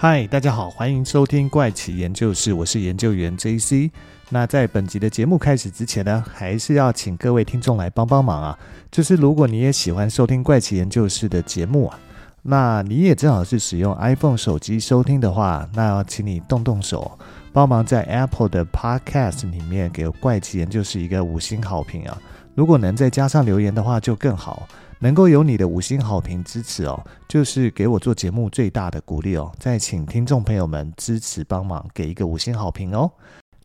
嗨，大家好，欢迎收听怪奇研究室，我是研究员 JC。那在本集的节目开始之前呢，还是要请各位听众来帮帮忙啊！就是如果你也喜欢收听怪奇研究室的节目啊，那你也正好是使用 iPhone 手机收听的话，那要请你动动手，帮忙在 Apple 的 Podcast 里面给怪奇研究室一个五星好评啊！如果能再加上留言的话，就更好。能够有你的五星好评支持哦，就是给我做节目最大的鼓励哦。再请听众朋友们支持帮忙，给一个五星好评哦。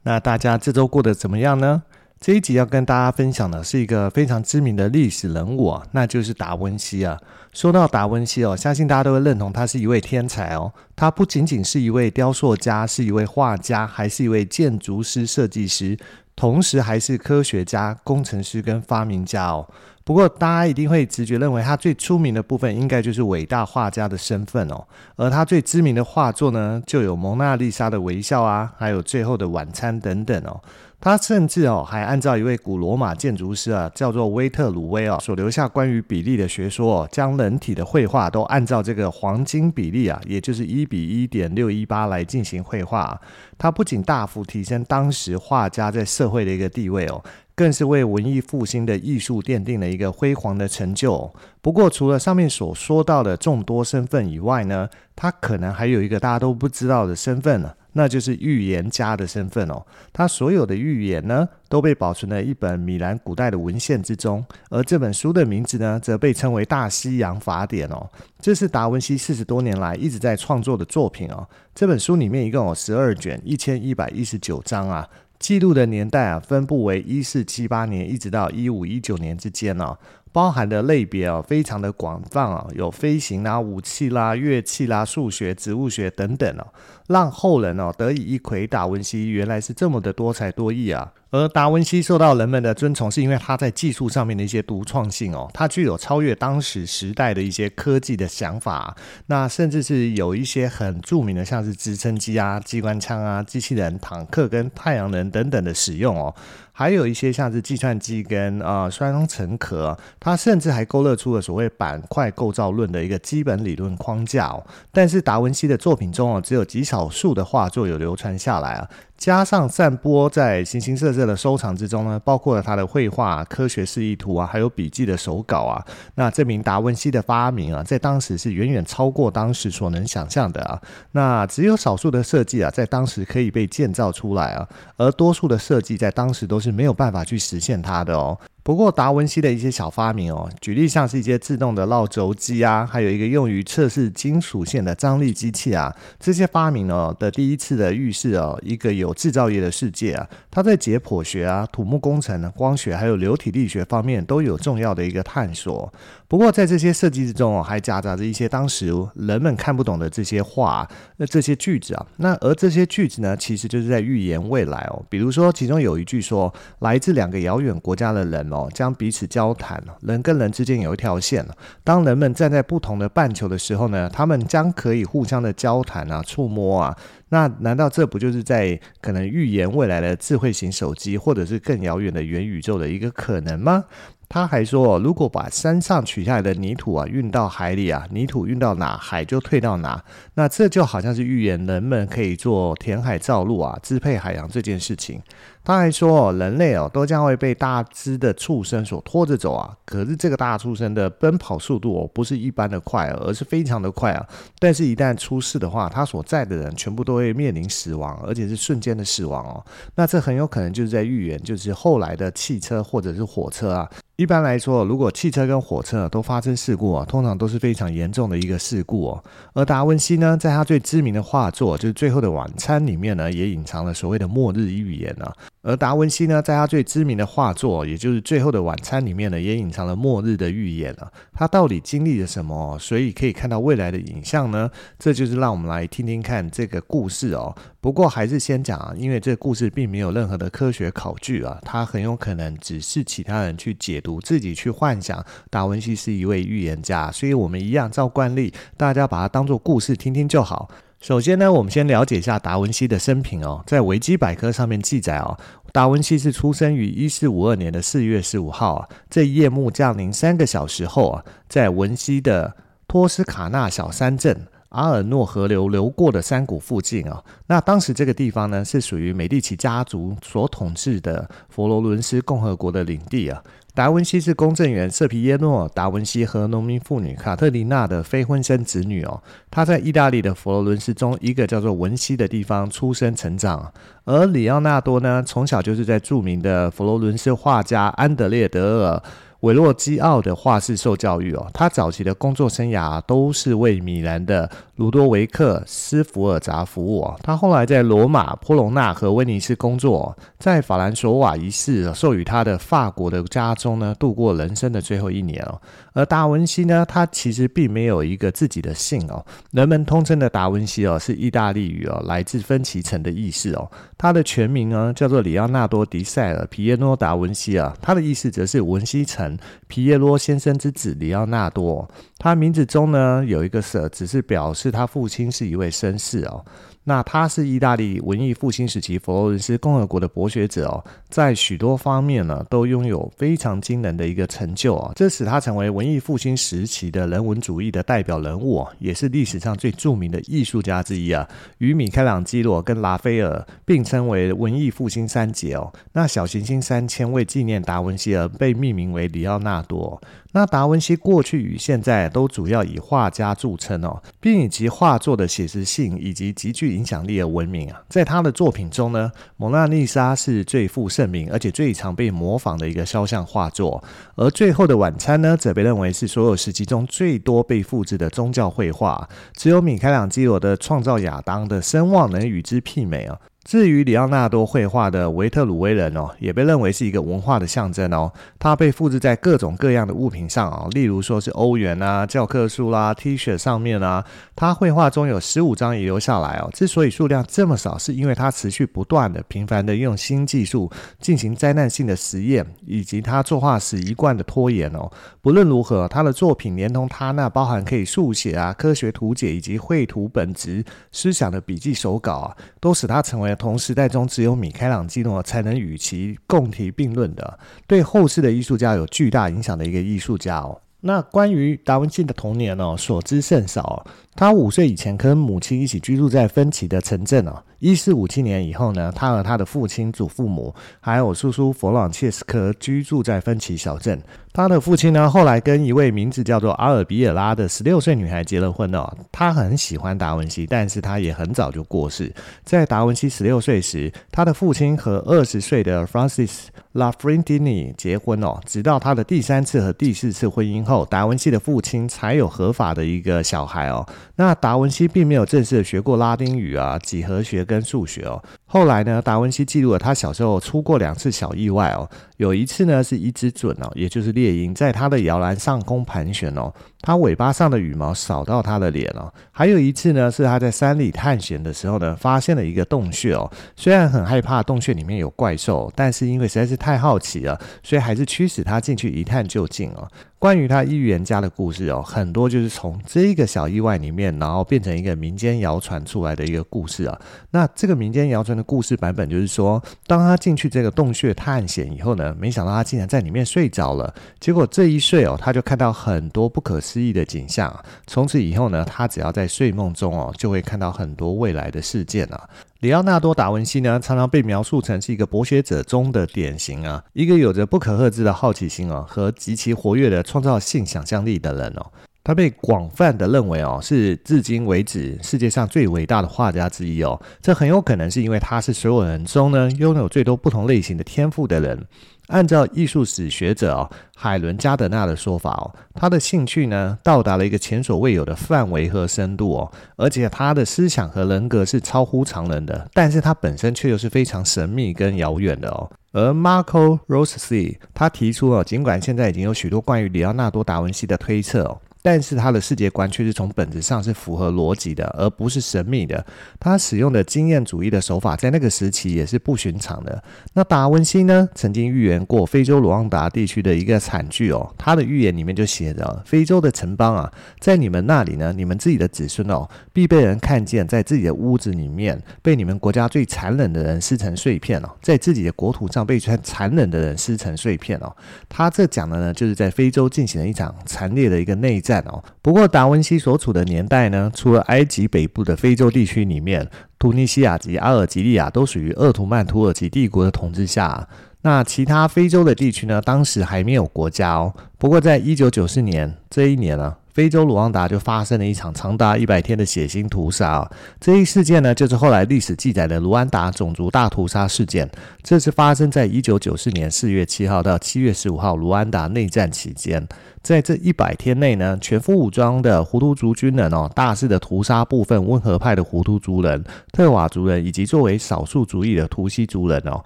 那大家这周过得怎么样呢？这一集要跟大家分享的是一个非常知名的历史人物，那就是达文西啊。说到达文西哦，相信大家都会认同他是一位天才哦。他不仅仅是一位雕塑家，是一位画家，还是一位建筑师、设计师，同时还是科学家、工程师跟发明家哦。不过，大家一定会直觉认为他最出名的部分，应该就是伟大画家的身份哦。而他最知名的画作呢，就有《蒙娜丽莎》的微笑啊，还有《最后的晚餐》等等哦。他甚至哦，还按照一位古罗马建筑师啊，叫做威特鲁威哦，所留下关于比例的学说哦，将人体的绘画都按照这个黄金比例啊，也就是一比一点六一八来进行绘画。他不仅大幅提升当时画家在社会的一个地位哦。更是为文艺复兴的艺术奠定了一个辉煌的成就。不过，除了上面所说到的众多身份以外呢，他可能还有一个大家都不知道的身份呢，那就是预言家的身份哦。他所有的预言呢，都被保存在一本米兰古代的文献之中，而这本书的名字呢，则被称为《大西洋法典》哦。这是达文西四十多年来一直在创作的作品哦。这本书里面一共有十二卷，一千一百一十九章啊。记录的年代啊，分布为一四七八年一直到一五一九年之间呢、啊，包含的类别啊非常的广泛啊，有飞行啦、武器啦、乐器啦、数学、植物学等等哦、啊，让后人哦、啊、得以一窥达文西原来是这么的多才多艺啊。而达文西受到人们的尊崇，是因为他在技术上面的一些独创性哦，他具有超越当时时代的一些科技的想法，那甚至是有一些很著名的，像是直升机啊、机关枪啊、机器人、坦克跟太阳能等等的使用哦。还有一些像是计算机跟呃双层壳，它甚至还勾勒出了所谓板块构造论的一个基本理论框架哦。但是达文西的作品中哦，只有极少数的画作有流传下来啊，加上散播在形形色色的收藏之中呢，包括了他的绘画、科学示意图啊，还有笔记的手稿啊。那证明达文西的发明啊，在当时是远远超过当时所能想象的啊。那只有少数的设计啊，在当时可以被建造出来啊，而多数的设计在当时都是没有办法去实现它的哦。不过达文西的一些小发明哦，举例像是一些自动的绕轴机啊，还有一个用于测试金属线的张力机器啊，这些发明哦的第一次的预示哦，一个有制造业的世界啊，它在解剖学啊、土木工程、光学还有流体力学方面都有重要的一个探索。不过在这些设计之中哦，还夹杂着一些当时人们看不懂的这些话，那这些句子啊，那而这些句子呢，其实就是在预言未来哦。比如说其中有一句说，来自两个遥远国家的人。哦，将彼此交谈，人跟人之间有一条线。当人们站在不同的半球的时候呢，他们将可以互相的交谈啊、触摸啊。那难道这不就是在可能预言未来的智慧型手机，或者是更遥远的元宇宙的一个可能吗？他还说，如果把山上取下来的泥土啊运到海里啊，泥土运到哪，海就退到哪。那这就好像是预言人们可以做填海造陆啊，支配海洋这件事情。他还说，人类哦都将会被大只的畜生所拖着走啊。可是这个大畜生的奔跑速度哦不是一般的快，而是非常的快啊。但是，一旦出事的话，他所在的人全部都会面临死亡，而且是瞬间的死亡哦。那这很有可能就是在预言，就是后来的汽车或者是火车啊。一般来说，如果汽车跟火车都发生事故啊，通常都是非常严重的一个事故哦。而达文西呢，在他最知名的画作就是《最后的晚餐》里面呢，也隐藏了所谓的末日预言啊。而达文西呢，在他最知名的画作，也就是《最后的晚餐》里面呢，也隐藏了末日的预言啊。他到底经历了什么，所以可以看到未来的影像呢？这就是让我们来听听看这个故事哦。不过还是先讲啊，因为这个故事并没有任何的科学考据啊，它很有可能只是其他人去解读、自己去幻想。达文西是一位预言家，所以我们一样照惯例，大家把它当做故事听听就好。首先呢，我们先了解一下达文西的生平哦。在维基百科上面记载哦，达文西是出生于一四五二年的四月十五号啊，这夜幕降临三个小时后啊，在文西的托斯卡纳小山镇。阿尔诺河流流过的山谷附近啊，那当时这个地方呢，是属于美第奇家族所统治的佛罗伦斯共和国的领地啊。达文西是公证员瑟皮耶诺·达文西和农民妇女卡特琳娜的非婚生子女哦。他在意大利的佛罗伦斯中一个叫做文西的地方出生成长，而里奥纳多呢，从小就是在著名的佛罗伦斯画家安德烈·德尔。韦洛基奥的画室受教育哦，他早期的工作生涯都是为米兰的卢多维克斯福尔扎服务哦。他后来在罗马、波隆纳和威尼斯工作，在法兰索瓦一世授予他的法国的家中呢，度过人生的最后一年哦。而达文西呢，他其实并没有一个自己的姓哦，人们通称的达文西哦，是意大利语哦，来自芬奇城的意思哦。他的全名呢叫做里奥纳多·迪塞尔·皮耶诺·达文西啊，他的意思则是文西城。皮耶罗先生之子里奥纳多，他名字中呢有一个“舍”，只是表示他父亲是一位绅士哦。那他是意大利文艺复兴时期佛罗伦斯共和国的博学者哦，在许多方面呢都拥有非常惊人的一个成就哦，这使他成为文艺复兴时期的人文主义的代表人物，也是历史上最著名的艺术家之一啊。与米开朗基罗跟拉斐尔并称为文艺复兴三杰哦。那小行星三千为纪念达文西而被命名为里奥纳多。那达文西过去与现在都主要以画家著称哦，并以其画作的写实性以及极具影响力而闻名啊。在他的作品中呢，《蒙娜丽莎》是最负盛名而且最常被模仿的一个肖像画作，而《最后的晚餐》呢，则被认为是所有时期中最多被复制的宗教绘画，只有米开朗基罗的创造亚当的声望能与之媲美啊。至于里奥纳多绘画的维特鲁威人哦，也被认为是一个文化的象征哦。它被复制在各种各样的物品上哦，例如说是欧元啊、教科书啦、啊、T 恤上面啊。他绘画中有十五张遗留下来哦。之所以数量这么少，是因为他持续不断的、频繁的用新技术进行灾难性的实验，以及他作画时一贯的拖延哦。不论如何，他的作品连同他那包含可以速写啊、科学图解以及绘图本质思想的笔记手稿啊，都使他成为。同时代中，只有米开朗基罗才能与其共提并论的，对后世的艺术家有巨大影响的一个艺术家哦。那关于达文西的童年呢，所知甚少。他五岁以前跟母亲一起居住在芬奇的城镇哦。一四五七年以后呢，他和他的父亲、祖父母还有叔叔弗朗切斯科居住在芬奇小镇。他的父亲呢，后来跟一位名字叫做阿尔比尔拉的十六岁女孩结了婚哦。他很喜欢达文西，但是他也很早就过世。在达文西十六岁时，他的父亲和二十岁的 Francis Lafrentini 结婚哦。直到他的第三次和第四次婚姻后，达文西的父亲才有合法的一个小孩哦。那达文西并没有正式的学过拉丁语啊、几何学跟数学哦。后来呢，达文西记录了他小时候出过两次小意外哦。有一次呢，是一只隼哦，也就是猎鹰，在他的摇篮上空盘旋哦，它尾巴上的羽毛扫到他的脸哦。还有一次呢，是他在山里探险的时候呢，发现了一个洞穴哦。虽然很害怕洞穴里面有怪兽，但是因为实在是太好奇了，所以还是驱使他进去一探究竟哦。关于他预言家的故事哦，很多就是从这个小意外里面，然后变成一个民间谣传出来的一个故事啊。那这个民间谣传的故事版本就是说，当他进去这个洞穴探险以后呢，没想到他竟然在里面睡着了。结果这一睡哦，他就看到很多不可思议的景象。从此以后呢，他只要在睡梦中哦，就会看到很多未来的事件啊。里奥纳多·达文西呢，常常被描述成是一个博学者中的典型啊，一个有着不可遏制的好奇心哦，和极其活跃的创造性想象力的人哦。他被广泛的认为哦，是至今为止世界上最伟大的画家之一哦。这很有可能是因为他是所有人中呢拥有最多不同类型的天赋的人。按照艺术史学者哦海伦加德纳的说法哦，他的兴趣呢到达了一个前所未有的范围和深度哦，而且他的思想和人格是超乎常人的，但是他本身却又是非常神秘跟遥远的哦。而 Marco Rossi 他提出哦，尽管现在已经有许多关于里奥纳多·达文西的推测哦。但是他的世界观却是从本质上是符合逻辑的，而不是神秘的。他使用的经验主义的手法，在那个时期也是不寻常的。那达文西呢，曾经预言过非洲卢旺达地区的一个惨剧哦。他的预言里面就写着：非洲的城邦啊，在你们那里呢，你们自己的子孙哦，必被人看见，在自己的屋子里面被你们国家最残忍的人撕成碎片哦，在自己的国土上被最残忍的人撕成碎片哦。他这讲的呢，就是在非洲进行了一场惨烈的一个内战。不过达文西所处的年代呢，除了埃及北部的非洲地区里面，突尼西亚及阿尔及利亚都属于鄂图曼土耳其帝国的统治下。那其他非洲的地区呢，当时还没有国家哦。不过在一九九四年这一年呢，非洲卢旺达就发生了一场长达一百天的血腥屠杀。这一事件呢，就是后来历史记载的卢安达种族大屠杀事件。这是发生在一九九四年四月七号到七月十五号卢安达内战期间。在这一百天内呢，全副武装的胡图族军人哦，大肆的屠杀部分温和派的胡图族人、特瓦族人以及作为少数族裔的图西族人哦。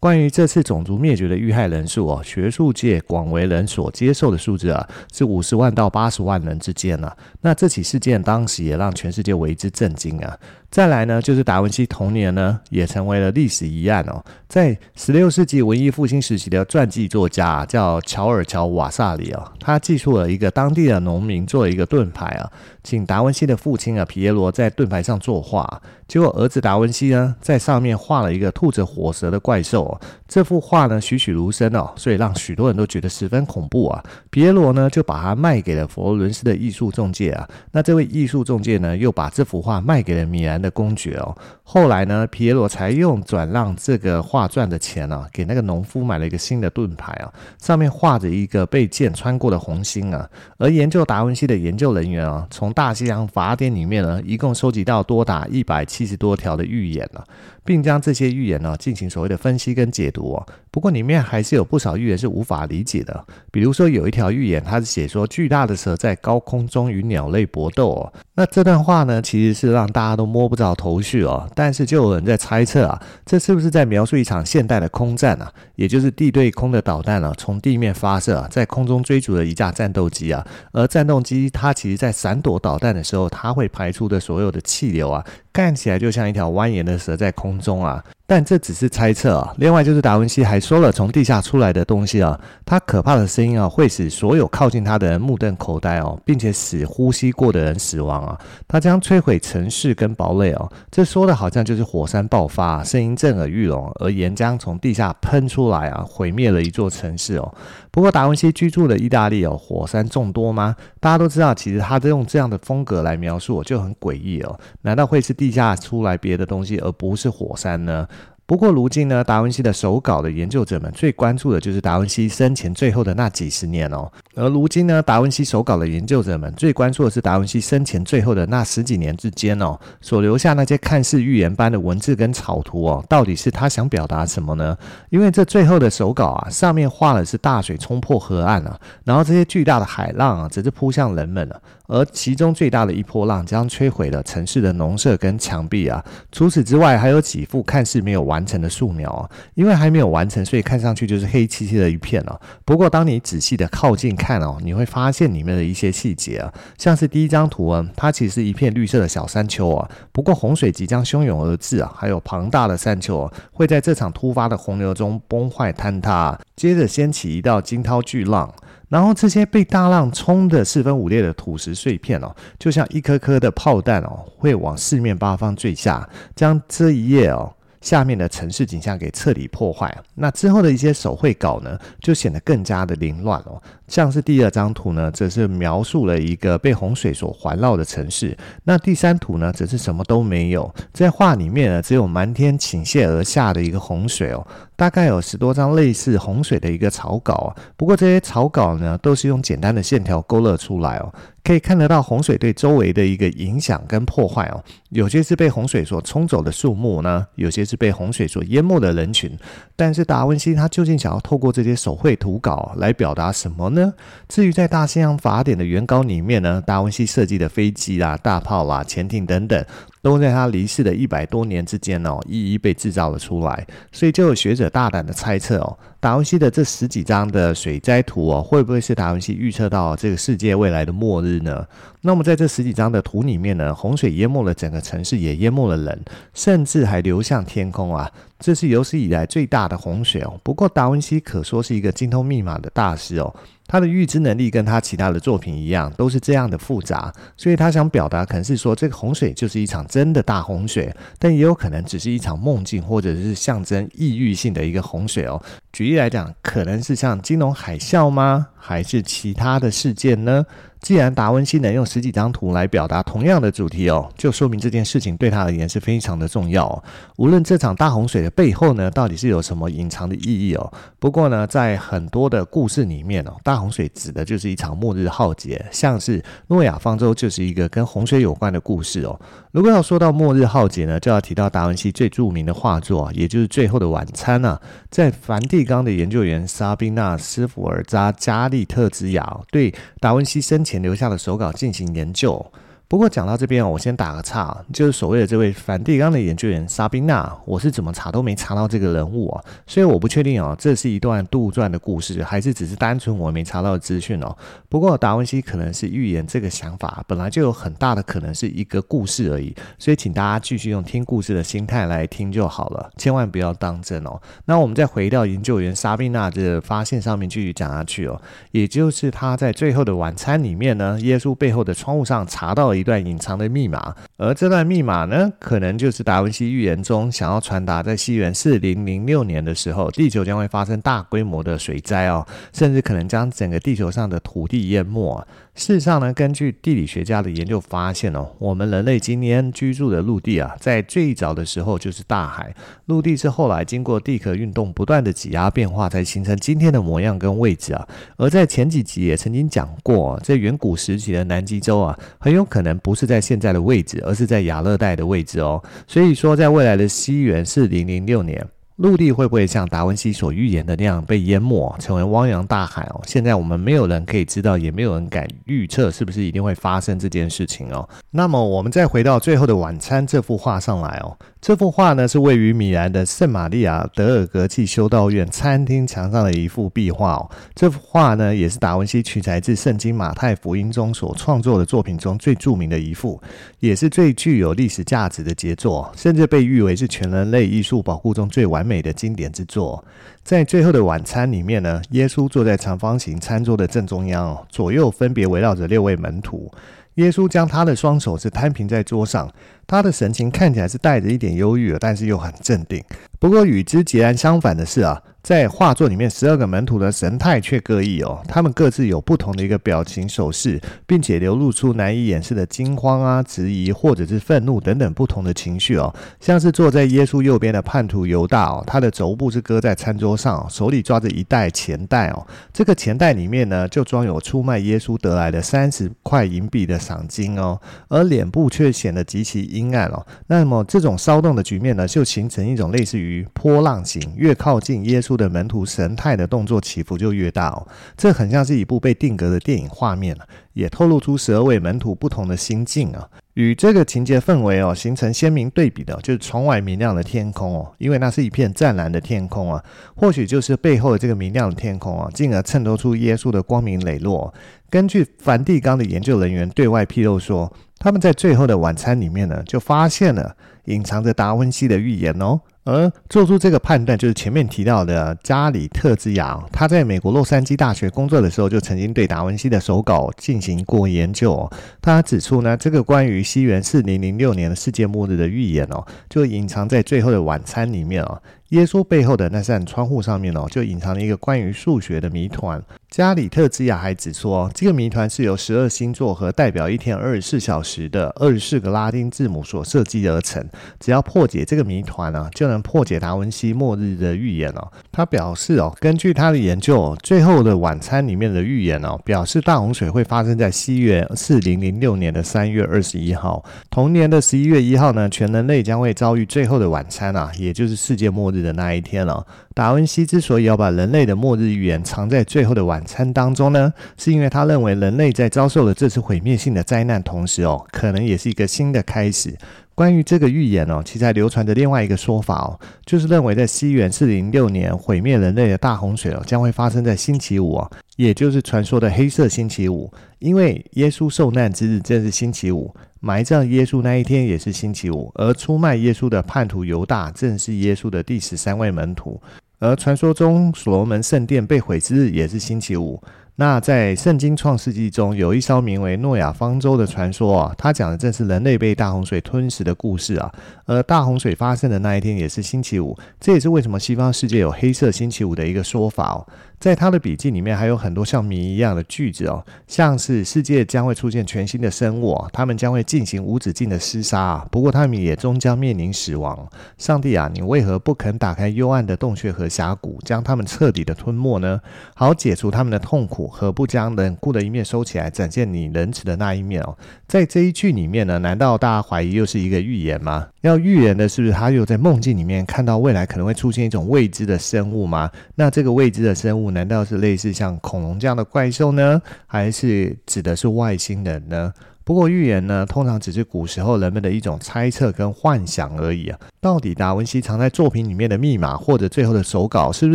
关于这次种族灭绝的遇害人数哦，学术界广为人所接受的数字啊，是五十万到八十万人之间啊。那这起事件当时也让全世界为之震惊啊。再来呢，就是达文西童年呢，也成为了历史疑案哦。在十六世纪文艺复兴时期的传记作家，叫乔尔乔瓦萨里哦，他记述了一个当地的农民做了一个盾牌啊，请达文西的父亲啊皮耶罗在盾牌上作画，结果儿子达文西呢在上面画了一个吐着火舌的怪兽。这幅画呢栩栩如生哦，所以让许多人都觉得十分恐怖啊。皮耶罗呢就把它卖给了佛罗伦斯的艺术中介啊，那这位艺术中介呢又把这幅画卖给了米兰的公爵哦，后来呢，皮耶罗才用转让这个画赚的钱啊，给那个农夫买了一个新的盾牌啊，上面画着一个被剑穿过的红星啊。而研究达文西的研究人员啊，从大西洋法典里面呢，一共收集到多达一百七十多条的预言啊。并将这些预言呢进行所谓的分析跟解读哦。不过里面还是有不少预言是无法理解的。比如说有一条预言，它是写说巨大的蛇在高空中与鸟类搏斗哦。那这段话呢，其实是让大家都摸不着头绪哦。但是就有人在猜测啊，这是不是在描述一场现代的空战啊？也就是地对空的导弹啊，从地面发射，在空中追逐的一架战斗机啊。而战斗机它其实在闪躲导弹的时候，它会排出的所有的气流啊。看起来就像一条蜿蜒的蛇在空中啊。但这只是猜测啊。另外就是达文西还说了，从地下出来的东西啊，它可怕的声音啊，会使所有靠近它的人目瞪口呆哦，并且使呼吸过的人死亡啊。它将摧毁城市跟堡垒哦。这说的好像就是火山爆发，声音震耳欲聋，而岩浆从地下喷出来啊，毁灭了一座城市哦。不过达文西居住的意大利哦，火山众多吗？大家都知道，其实他在用这样的风格来描述，就很诡异哦。难道会是地下出来别的东西，而不是火山呢？不过，如今呢，达文西的手稿的研究者们最关注的就是达文西生前最后的那几十年哦。而如今呢，达文西手稿的研究者们最关注的是达文西生前最后的那十几年之间哦，所留下那些看似预言般的文字跟草图哦，到底是他想表达什么呢？因为这最后的手稿啊，上面画的是大水冲破河岸啊，然后这些巨大的海浪啊，则是扑向人们了。而其中最大的一波浪将摧毁了城市的农舍跟墙壁啊。除此之外，还有几幅看似没有完成的素描啊，因为还没有完成，所以看上去就是黑漆漆的一片哦。不过，当你仔细的靠近看哦，你会发现里面的一些细节啊，像是第一张图啊，它其实是一片绿色的小山丘啊。不过，洪水即将汹涌而至啊，还有庞大的山丘啊，会在这场突发的洪流中崩坏坍塌，接着掀起一道惊涛巨浪。然后这些被大浪冲得四分五裂的土石碎片哦，就像一颗颗的炮弹哦，会往四面八方坠下，将这一页哦。下面的城市景象给彻底破坏。那之后的一些手绘稿呢，就显得更加的凌乱哦。像是第二张图呢，则是描述了一个被洪水所环绕的城市。那第三图呢，则是什么都没有。在画里面呢，只有满天倾泻而下的一个洪水哦。大概有十多张类似洪水的一个草稿啊。不过这些草稿呢，都是用简单的线条勾勒出来哦。可以看得到洪水对周围的一个影响跟破坏哦，有些是被洪水所冲走的树木呢，有些是被洪水所淹没的人群。但是达文西他究竟想要透过这些手绘图稿来表达什么呢？至于在《大西洋法典》的原稿里面呢，达文西设计的飞机啦、大炮啦、潜艇等等，都在他离世的一百多年之间哦，一一被制造了出来。所以就有学者大胆的猜测哦，达文西的这十几张的水灾图哦，会不会是达文西预测到这个世界未来的末日呢？那么在这十几张的图里面呢，洪水淹没了整个城市，也淹没了人，甚至还流向天空啊！这是有史以来最大的洪水哦。不过达文西可说是一个精通密码的大师哦。他的预知能力跟他其他的作品一样，都是这样的复杂，所以他想表达可能是说，这个洪水就是一场真的大洪水，但也有可能只是一场梦境，或者是象征抑郁性的一个洪水哦。举例来讲，可能是像金融海啸吗？还是其他的事件呢？既然达文西能用十几张图来表达同样的主题哦，就说明这件事情对他而言是非常的重要哦。无论这场大洪水的背后呢，到底是有什么隐藏的意义哦。不过呢，在很多的故事里面哦，大洪水指的就是一场末日浩劫，像是诺亚方舟就是一个跟洪水有关的故事哦。如果要说到末日浩劫呢，就要提到达文西最著名的画作，也就是《最后的晚餐》啊。在梵蒂冈的研究员萨宾娜·斯福尔扎加利特之遥对达文西生前留下的手稿进行研究。不过讲到这边，我先打个岔，就是所谓的这位梵蒂冈的研究员莎宾娜，我是怎么查都没查到这个人物啊，所以我不确定哦，这是一段杜撰的故事，还是只是单纯我没查到的资讯哦。不过达文西可能是预言这个想法本来就有很大的可能是一个故事而已，所以请大家继续用听故事的心态来听就好了，千万不要当真哦。那我们再回到研究员莎宾娜的发现上面继续讲下去哦，也就是他在最后的晚餐里面呢，耶稣背后的窗户上查到。一段隐藏的密码，而这段密码呢，可能就是达文西预言中想要传达，在西元四零零六年的时候，地球将会发生大规模的水灾哦，甚至可能将整个地球上的土地淹没。事实上呢，根据地理学家的研究发现哦，我们人类今天居住的陆地啊，在最早的时候就是大海，陆地是后来经过地壳运动不断的挤压变化，才形成今天的模样跟位置啊。而在前几集也曾经讲过，在远古时期的南极洲啊，很有可能不是在现在的位置，而是在亚热带的位置哦。所以说，在未来的西元四零零六年。陆地会不会像达文西所预言的那样被淹没，成为汪洋大海哦？现在我们没有人可以知道，也没有人敢预测是不是一定会发生这件事情哦。那么我们再回到《最后的晚餐》这幅画上来哦。这幅画呢，是位于米兰的圣玛利亚德尔格契修道院餐厅墙上的一幅壁画哦。这幅画呢，也是达文西取材自圣经马太福音中所创作的作品中最著名的一幅，也是最具有历史价值的杰作，甚至被誉为是全人类艺术宝库中最完美的经典之作。在《最后的晚餐》里面呢，耶稣坐在长方形餐桌的正中央，左右分别围绕着六位门徒。耶稣将他的双手是摊平在桌上。他的神情看起来是带着一点忧郁，但是又很镇定。不过与之截然相反的是啊，在画作里面，十二个门徒的神态却各异哦。他们各自有不同的一个表情手势，并且流露出难以掩饰的惊慌啊、质疑或者是愤怒等等不同的情绪哦。像是坐在耶稣右边的叛徒犹大哦，他的肘部是搁在餐桌上，手里抓着一袋钱袋哦。这个钱袋里面呢，就装有出卖耶稣得来的三十块银币的赏金哦，而脸部却显得极其阴暗哦，那么这种骚动的局面呢，就形成一种类似于波浪形，越靠近耶稣的门徒，神态的动作起伏就越大哦。这很像是一部被定格的电影画面，也透露出十二位门徒不同的心境啊。与这个情节氛围哦形成鲜明对比的，就是窗外明亮的天空哦，因为那是一片湛蓝的天空啊。或许就是背后的这个明亮的天空啊，进而衬托出耶稣的光明磊落。根据梵蒂冈的研究人员对外披露说，他们在最后的晚餐里面呢，就发现了隐藏着达文西的预言哦。而做出这个判断，就是前面提到的加里特兹雅，他在美国洛杉矶大学工作的时候，就曾经对达文西的手稿进行过研究。他指出呢，这个关于西元四零零六年的世界末日的预言哦，就隐藏在最后的晚餐里面哦。耶稣背后的那扇窗户上面哦，就隐藏了一个关于数学的谜团。加里特兹雅还指出哦，这个谜团是由十二星座和代表一天二十四小时的二十四个拉丁字母所设计而成。只要破解这个谜团呢，就能破解达文西末日的预言哦。他表示哦，根据他的研究，《最后的晚餐》里面的预言哦，表示大洪水会发生在西元四零零六年的三月二十一号。同年的十一月一号呢，全人类将会遭遇最后的晚餐啊，也就是世界末日的那一天了哦。达文西之所以要把人类的末日预言藏在《最后的晚餐》当中呢，是因为他认为人类在遭受了这次毁灭性的灾难同时哦，可能也是一个新的开始。关于这个预言哦，其实还流传着另外一个说法哦，就是认为在西元四零六年毁灭人类的大洪水哦，将会发生在星期五啊，也就是传说的黑色星期五。因为耶稣受难之日正是星期五，埋葬耶稣那一天也是星期五，而出卖耶稣的叛徒犹大正是耶稣的第十三位门徒，而传说中所罗门圣殿被毁之日也是星期五。那在圣经创世纪中，有一艘名为诺亚方舟的传说啊，它讲的正是人类被大洪水吞噬的故事啊。而大洪水发生的那一天也是星期五，这也是为什么西方世界有黑色星期五的一个说法哦。在他的笔记里面还有很多像谜一样的句子哦，像是世界将会出现全新的生物，他们将会进行无止境的厮杀，不过他们也终将面临死亡。上帝啊，你为何不肯打开幽暗的洞穴和峡谷，将他们彻底的吞没呢？好解除他们的痛苦，何不将冷酷的一面收起来，展现你仁慈的那一面哦？在这一句里面呢，难道大家怀疑又是一个预言吗？要预言的是不是他又在梦境里面看到未来可能会出现一种未知的生物吗？那这个未知的生物。难道是类似像恐龙这样的怪兽呢？还是指的是外星人呢？不过预言呢，通常只是古时候人们的一种猜测跟幻想而已啊。到底达文西藏在作品里面的密码，或者最后的手稿，是不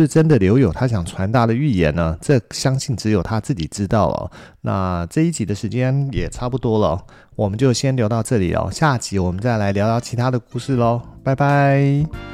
是真的留有他想传达的预言呢？这相信只有他自己知道了。那这一集的时间也差不多了，我们就先聊到这里了。下集我们再来聊聊其他的故事喽，拜拜。